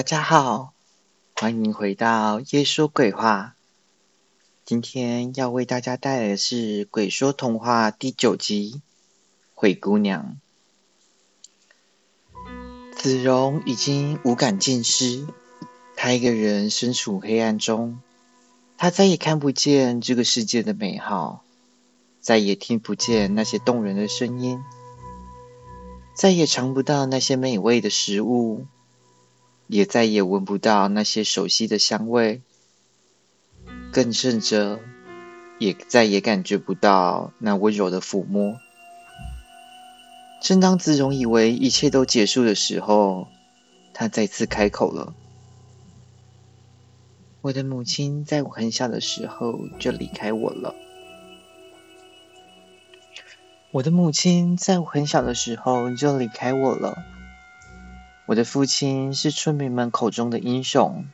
大家好，欢迎回到夜说鬼话。今天要为大家带来的是《鬼说童话》第九集《灰姑娘》。子荣已经无感尽失，他一个人身处黑暗中，他再也看不见这个世界的美好，再也听不见那些动人的声音，再也尝不到那些美味的食物。也再也闻不到那些熟悉的香味，更甚者，也再也感觉不到那温柔的抚摸。正当子荣以为一切都结束的时候，他再次开口了：“我的母亲在我很小的时候就离开我了。我的母亲在我很小的时候就离开我了。”我的父亲是村民们口中的英雄，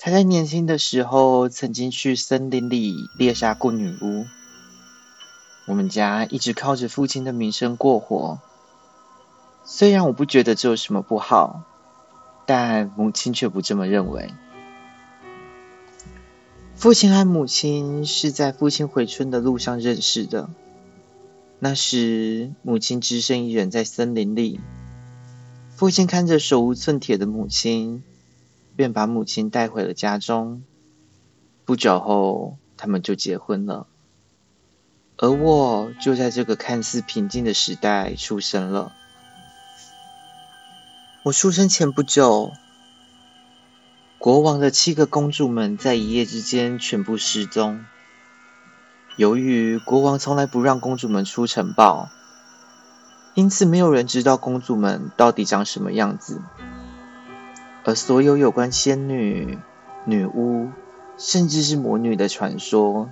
他在年轻的时候曾经去森林里猎杀过女巫。我们家一直靠着父亲的名声过活，虽然我不觉得这有什么不好，但母亲却不这么认为。父亲和母亲是在父亲回村的路上认识的，那时母亲只身一人在森林里。父亲看着手无寸铁的母亲，便把母亲带回了家中。不久后，他们就结婚了。而我就在这个看似平静的时代出生了。我出生前不久，国王的七个公主们在一夜之间全部失踪。由于国王从来不让公主们出城堡。因此，没有人知道公主们到底长什么样子，而所有有关仙女、女巫，甚至是魔女的传说，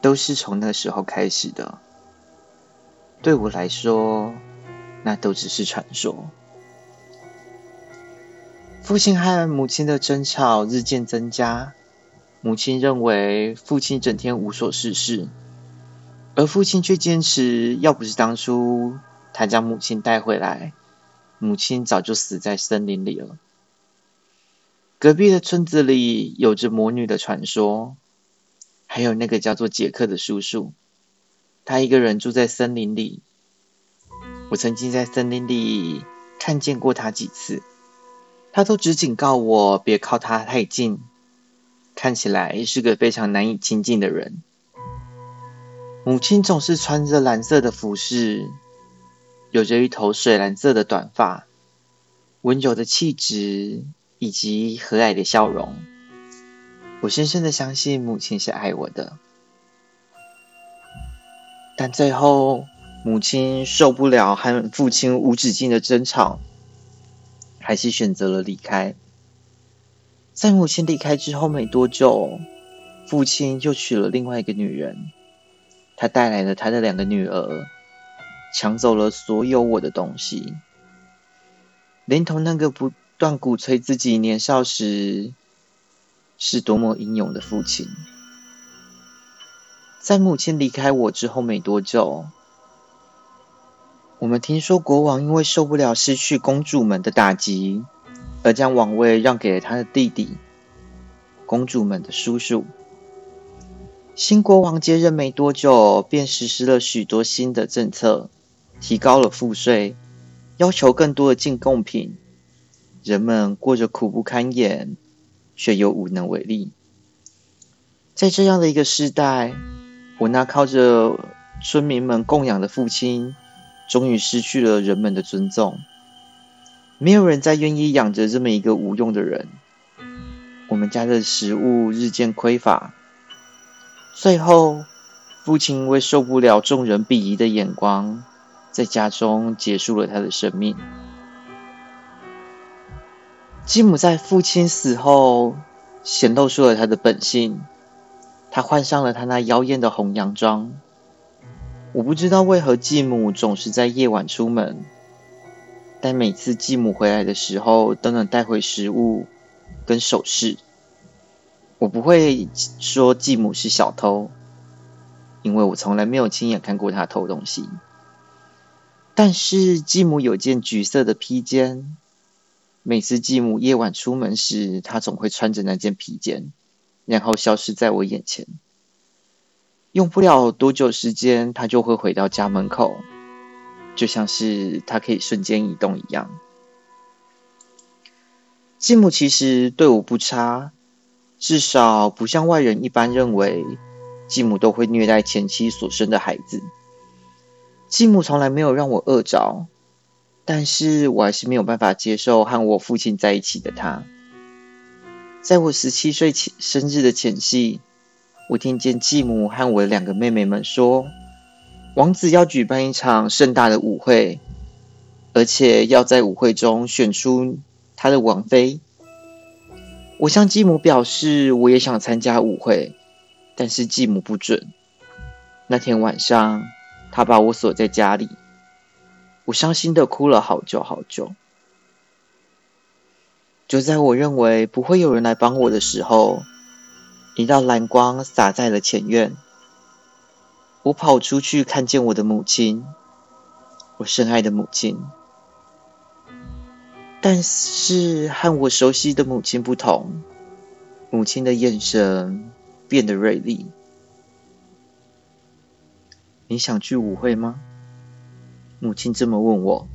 都是从那时候开始的。对我来说，那都只是传说。父亲和母亲的争吵日渐增加，母亲认为父亲整天无所事事，而父亲却坚持，要不是当初。他将母亲带回来，母亲早就死在森林里了。隔壁的村子里有着魔女的传说，还有那个叫做杰克的叔叔，他一个人住在森林里。我曾经在森林里看见过他几次，他都只警告我别靠他太近，看起来是个非常难以亲近的人。母亲总是穿着蓝色的服饰。有着一头水蓝色的短发，温柔的气质以及和蔼的笑容，我深深的相信母亲是爱我的。但最后，母亲受不了和父亲无止境的争吵，还是选择了离开。在母亲离开之后没多久，父亲又娶了另外一个女人，他带来了他的两个女儿。抢走了所有我的东西，连同那个不断鼓吹自己年少时是多么英勇的父亲。在母亲离开我之后没多久，我们听说国王因为受不了失去公主们的打击，而将王位让给了他的弟弟，公主们的叔叔。新国王接任没多久，便实施了许多新的政策。提高了赋税，要求更多的进贡品，人们过着苦不堪言，却又无能为力。在这样的一个时代，我那靠着村民们供养的父亲，终于失去了人们的尊重。没有人再愿意养着这么一个无用的人。我们家的食物日渐匮乏，最后，父亲因为受不了众人鄙夷的眼光。在家中结束了他的生命。继母在父亲死后显露出了他的本性，他换上了他那妖艳的红洋装。我不知道为何继母总是在夜晚出门，但每次继母回来的时候都能带回食物跟首饰。我不会说继母是小偷，因为我从来没有亲眼看过他偷东西。但是继母有件橘色的披肩，每次继母夜晚出门时，他总会穿着那件披肩，然后消失在我眼前。用不了多久时间，他就会回到家门口，就像是他可以瞬间移动一样。继母其实对我不差，至少不像外人一般认为，继母都会虐待前妻所生的孩子。继母从来没有让我饿着，但是我还是没有办法接受和我父亲在一起的他。在我十七岁生日的前夕。我听见继母和我的两个妹妹们说，王子要举办一场盛大的舞会，而且要在舞会中选出他的王妃。我向继母表示，我也想参加舞会，但是继母不准。那天晚上，他把我锁在家里，我伤心的哭了好久好久。就在我认为不会有人来帮我的时候。一道蓝光洒在了前院，我跑出去，看见我的母亲，我深爱的母亲。但是和我熟悉的母亲不同，母亲的眼神变得锐利。你想去舞会吗？母亲这么问我。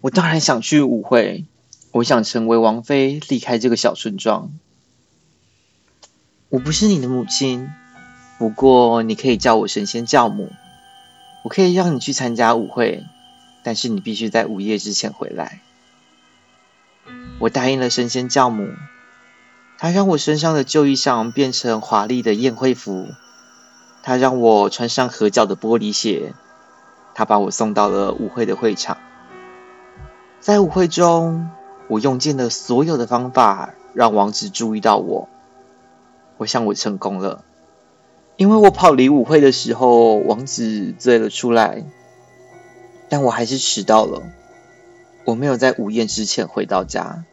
我当然想去舞会，我想成为王妃，离开这个小村庄。我不是你的母亲，不过你可以叫我神仙教母。我可以让你去参加舞会，但是你必须在午夜之前回来。我答应了神仙教母，他让我身上的旧衣裳变成华丽的宴会服，他让我穿上合脚的玻璃鞋，他把我送到了舞会的会场。在舞会中，我用尽了所有的方法让王子注意到我。我想我成功了，因为我跑离舞会的时候，王子醉了出来，但我还是迟到了。我没有在午宴之前回到家。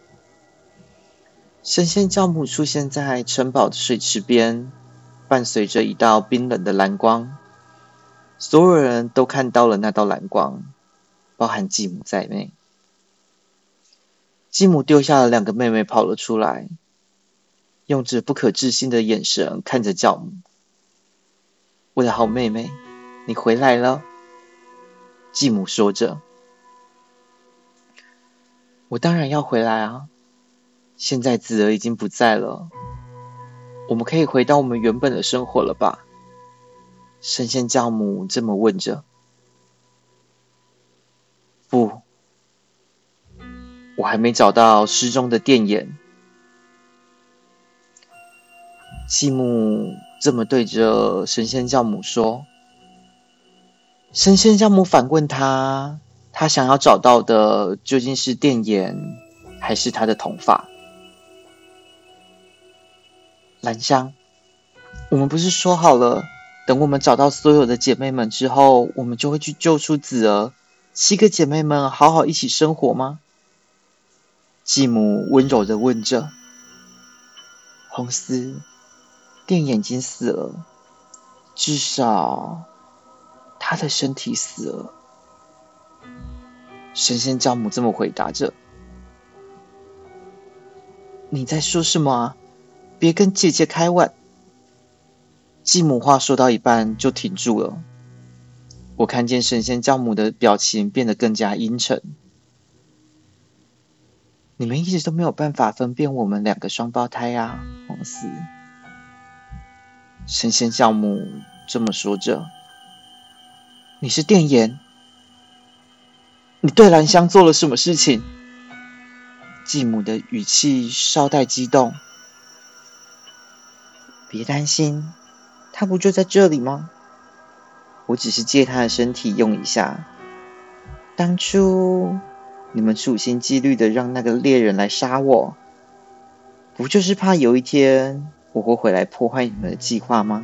神仙教母出现在城堡的水池边，伴随着一道冰冷的蓝光，所有人都看到了那道蓝光，包含继母在内。继母丢下了两个妹妹，跑了出来。用着不可置信的眼神看着教母，我的好妹妹，你回来了。继母说着：“我当然要回来啊！现在子儿已经不在了，我们可以回到我们原本的生活了吧？”神仙教母这么问着。不，我还没找到失踪的电眼。继母这么对着神仙教母说：“神仙教母反问他，他想要找到的究竟是电眼，还是他的头发？”兰香，我们不是说好了，等我们找到所有的姐妹们之后，我们就会去救出子儿，七个姐妹们好好一起生活吗？继母温柔的问着。红丝。电眼睛死了，至少他的身体死了。神仙教母这么回答着：“你在说什么啊？别跟姐姐开玩继母话说到一半就停住了。我看见神仙教母的表情变得更加阴沉。你们一直都没有办法分辨我们两个双胞胎啊，红丝。神仙教母这么说着：“你是电眼，你对兰香做了什么事情？”继母的语气稍带激动：“别担心，他不就在这里吗？我只是借他的身体用一下。当初你们处心积虑的让那个猎人来杀我，不就是怕有一天……”我会回来破坏你们的计划吗？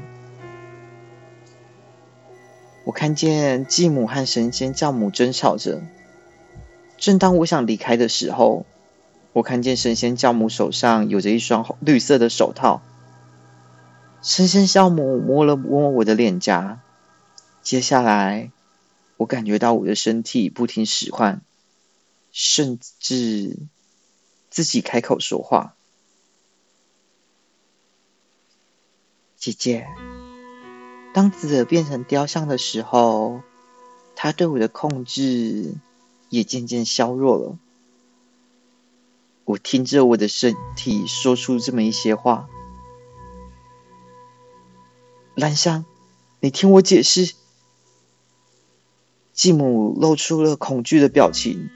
我看见继母和神仙教母争吵着。正当我想离开的时候，我看见神仙教母手上有着一双绿色的手套。神仙教母摸了摸我的脸颊，接下来我感觉到我的身体不听使唤，甚至自己开口说话：“姐姐，当紫儿变成雕像的时候，他对我的控制也渐渐削弱了。我听着我的身体说出这么一些话。兰香，你听我解释。”继母露出了恐惧的表情。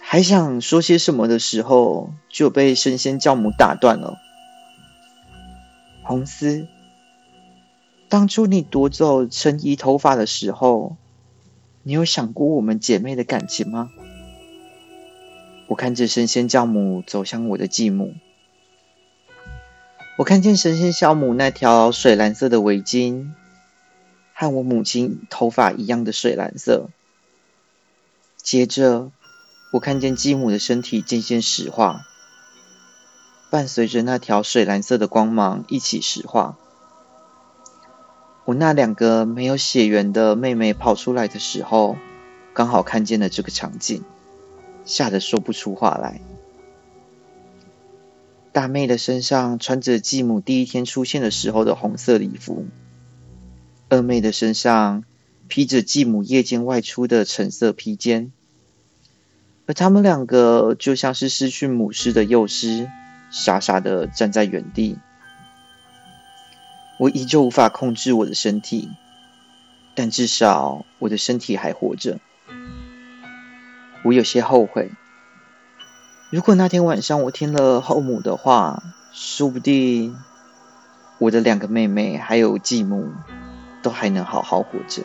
还想说些什么的时候，就被神仙教母打断了。红丝，当初你夺走陈怡头发的时候，你有想过我们姐妹的感情吗？我看着神仙教母走向我的继母，我看见神仙小母那条水蓝色的围巾，和我母亲头发一样的水蓝色。接着。我看见继母的身体渐渐石化，伴随着那条水蓝色的光芒一起石化。我那两个没有血缘的妹妹跑出来的时候，刚好看见了这个场景，吓得说不出话来。大妹的身上穿着继母第一天出现的时候的红色礼服，二妹的身上披着继母夜间外出的橙色披肩。而他们两个就像是失去母狮的幼狮，傻傻的站在原地。我依旧无法控制我的身体，但至少我的身体还活着。我有些后悔，如果那天晚上我听了后母的话，说不定我的两个妹妹还有继母都还能好好活着。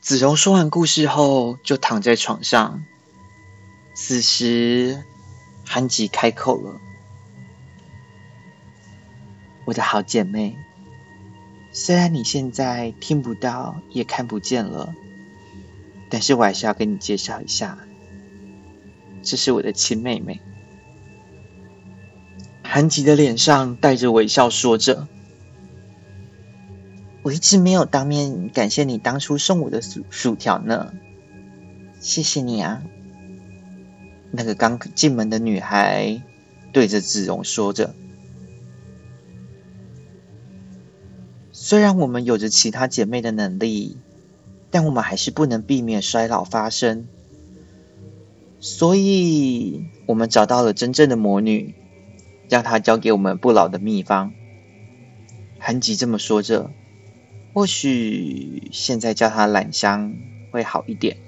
子荣说完故事后，就躺在床上。此时，韩吉开口了：“我的好姐妹，虽然你现在听不到也看不见了，但是我还是要跟你介绍一下，这是我的亲妹妹。”韩吉的脸上带着微笑，说着。我一直没有当面感谢你当初送我的薯薯条呢，谢谢你啊！那个刚进门的女孩对着子荣说着。虽然我们有着其他姐妹的能力，但我们还是不能避免衰老发生，所以我们找到了真正的魔女，让她教给我们不老的秘方。韩吉这么说着。或许现在叫她懒香会好一点。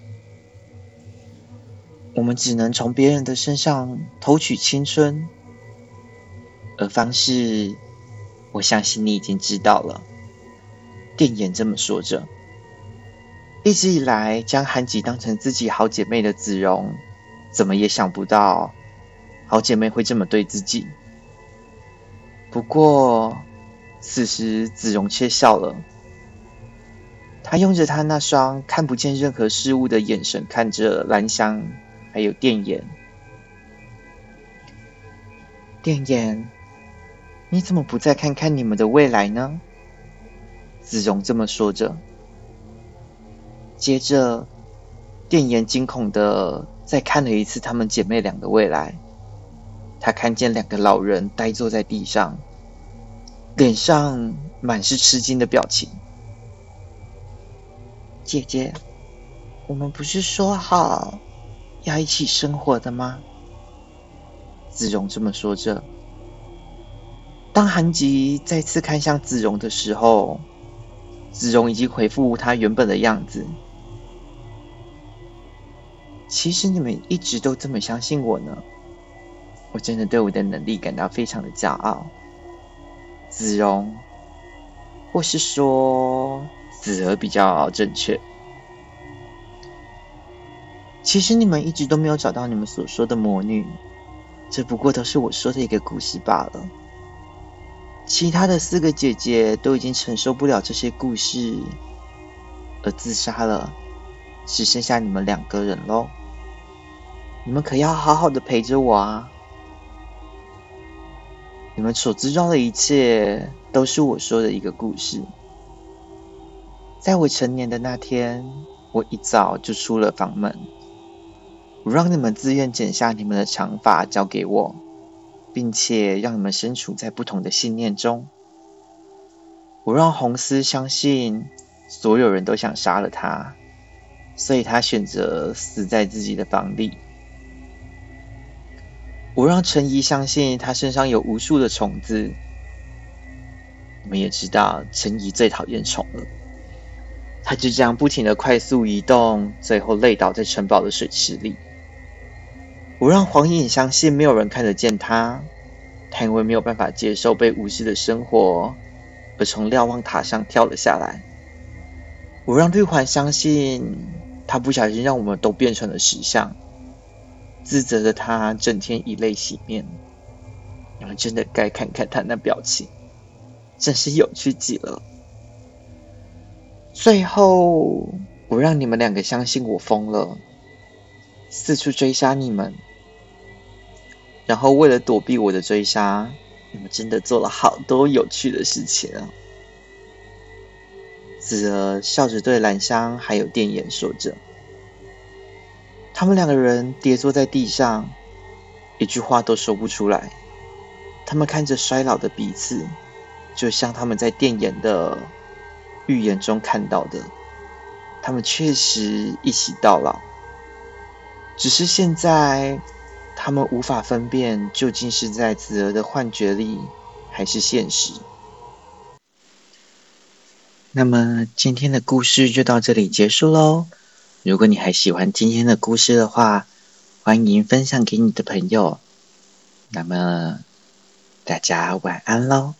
我们只能从别人的身上偷取青春，而方式，我相信你已经知道了。电眼这么说着。一直以来将韩吉当成自己好姐妹的子荣，怎么也想不到好姐妹会这么对自己。不过，此时子荣却笑了。他用着他那双看不见任何事物的眼神看着兰香，还有电眼。电眼，你怎么不再看看你们的未来呢？子荣这么说着。接着，电眼惊恐的再看了一次她们姐妹俩的未来。他看见两个老人呆坐在地上，脸上满是吃惊的表情。姐姐，我们不是说好要一起生活的吗？子荣这么说着。当韩吉再次看向子荣的时候，子荣已经恢复他原本的样子。其实你们一直都这么相信我呢，我真的对我的能力感到非常的骄傲。子荣，或是说。子儿比较正确。其实你们一直都没有找到你们所说的魔女，这不过都是我说的一个故事罢了。其他的四个姐姐都已经承受不了这些故事，而自杀了，只剩下你们两个人喽。你们可要好好的陪着我啊！你们所知道的一切，都是我说的一个故事。在我成年的那天，我一早就出了房门。我让你们自愿剪下你们的长发交给我，并且让你们身处在不同的信念中。我让红丝相信所有人都想杀了他，所以他选择死在自己的房里。我让陈怡相信他身上有无数的虫子。我们也知道陈怡最讨厌虫了，他就这样不停的快速移动，最后累倒在城堡的水池里。我让黄影相信没有人看得见他，他因为没有办法接受被无视的生活。而从瞭望塔上跳了下来。我让绿环相信，他不小心让我们都变成了石像。自责的他整天以泪洗面。你们真的该看看他那表情，真是有趣极了。最后，我让你们两个相信我疯了，四处追杀你们。然后为了躲避我的追杀。你们真的做了好多有趣的事情啊！子儿笑着对兰香还有电眼说着。他们两个人跌坐在地上，一句话都说不出来。他们看着衰老的彼此，就像他们在电眼的预言中看到的，他们确实一起到老。只是现在。他们无法分辨究竟是在子儿的幻觉里，还是现实。那么今天的故事就到这里结束喽。如果你还喜欢今天的故事的话，欢迎分享给你的朋友。那么大家晚安喽。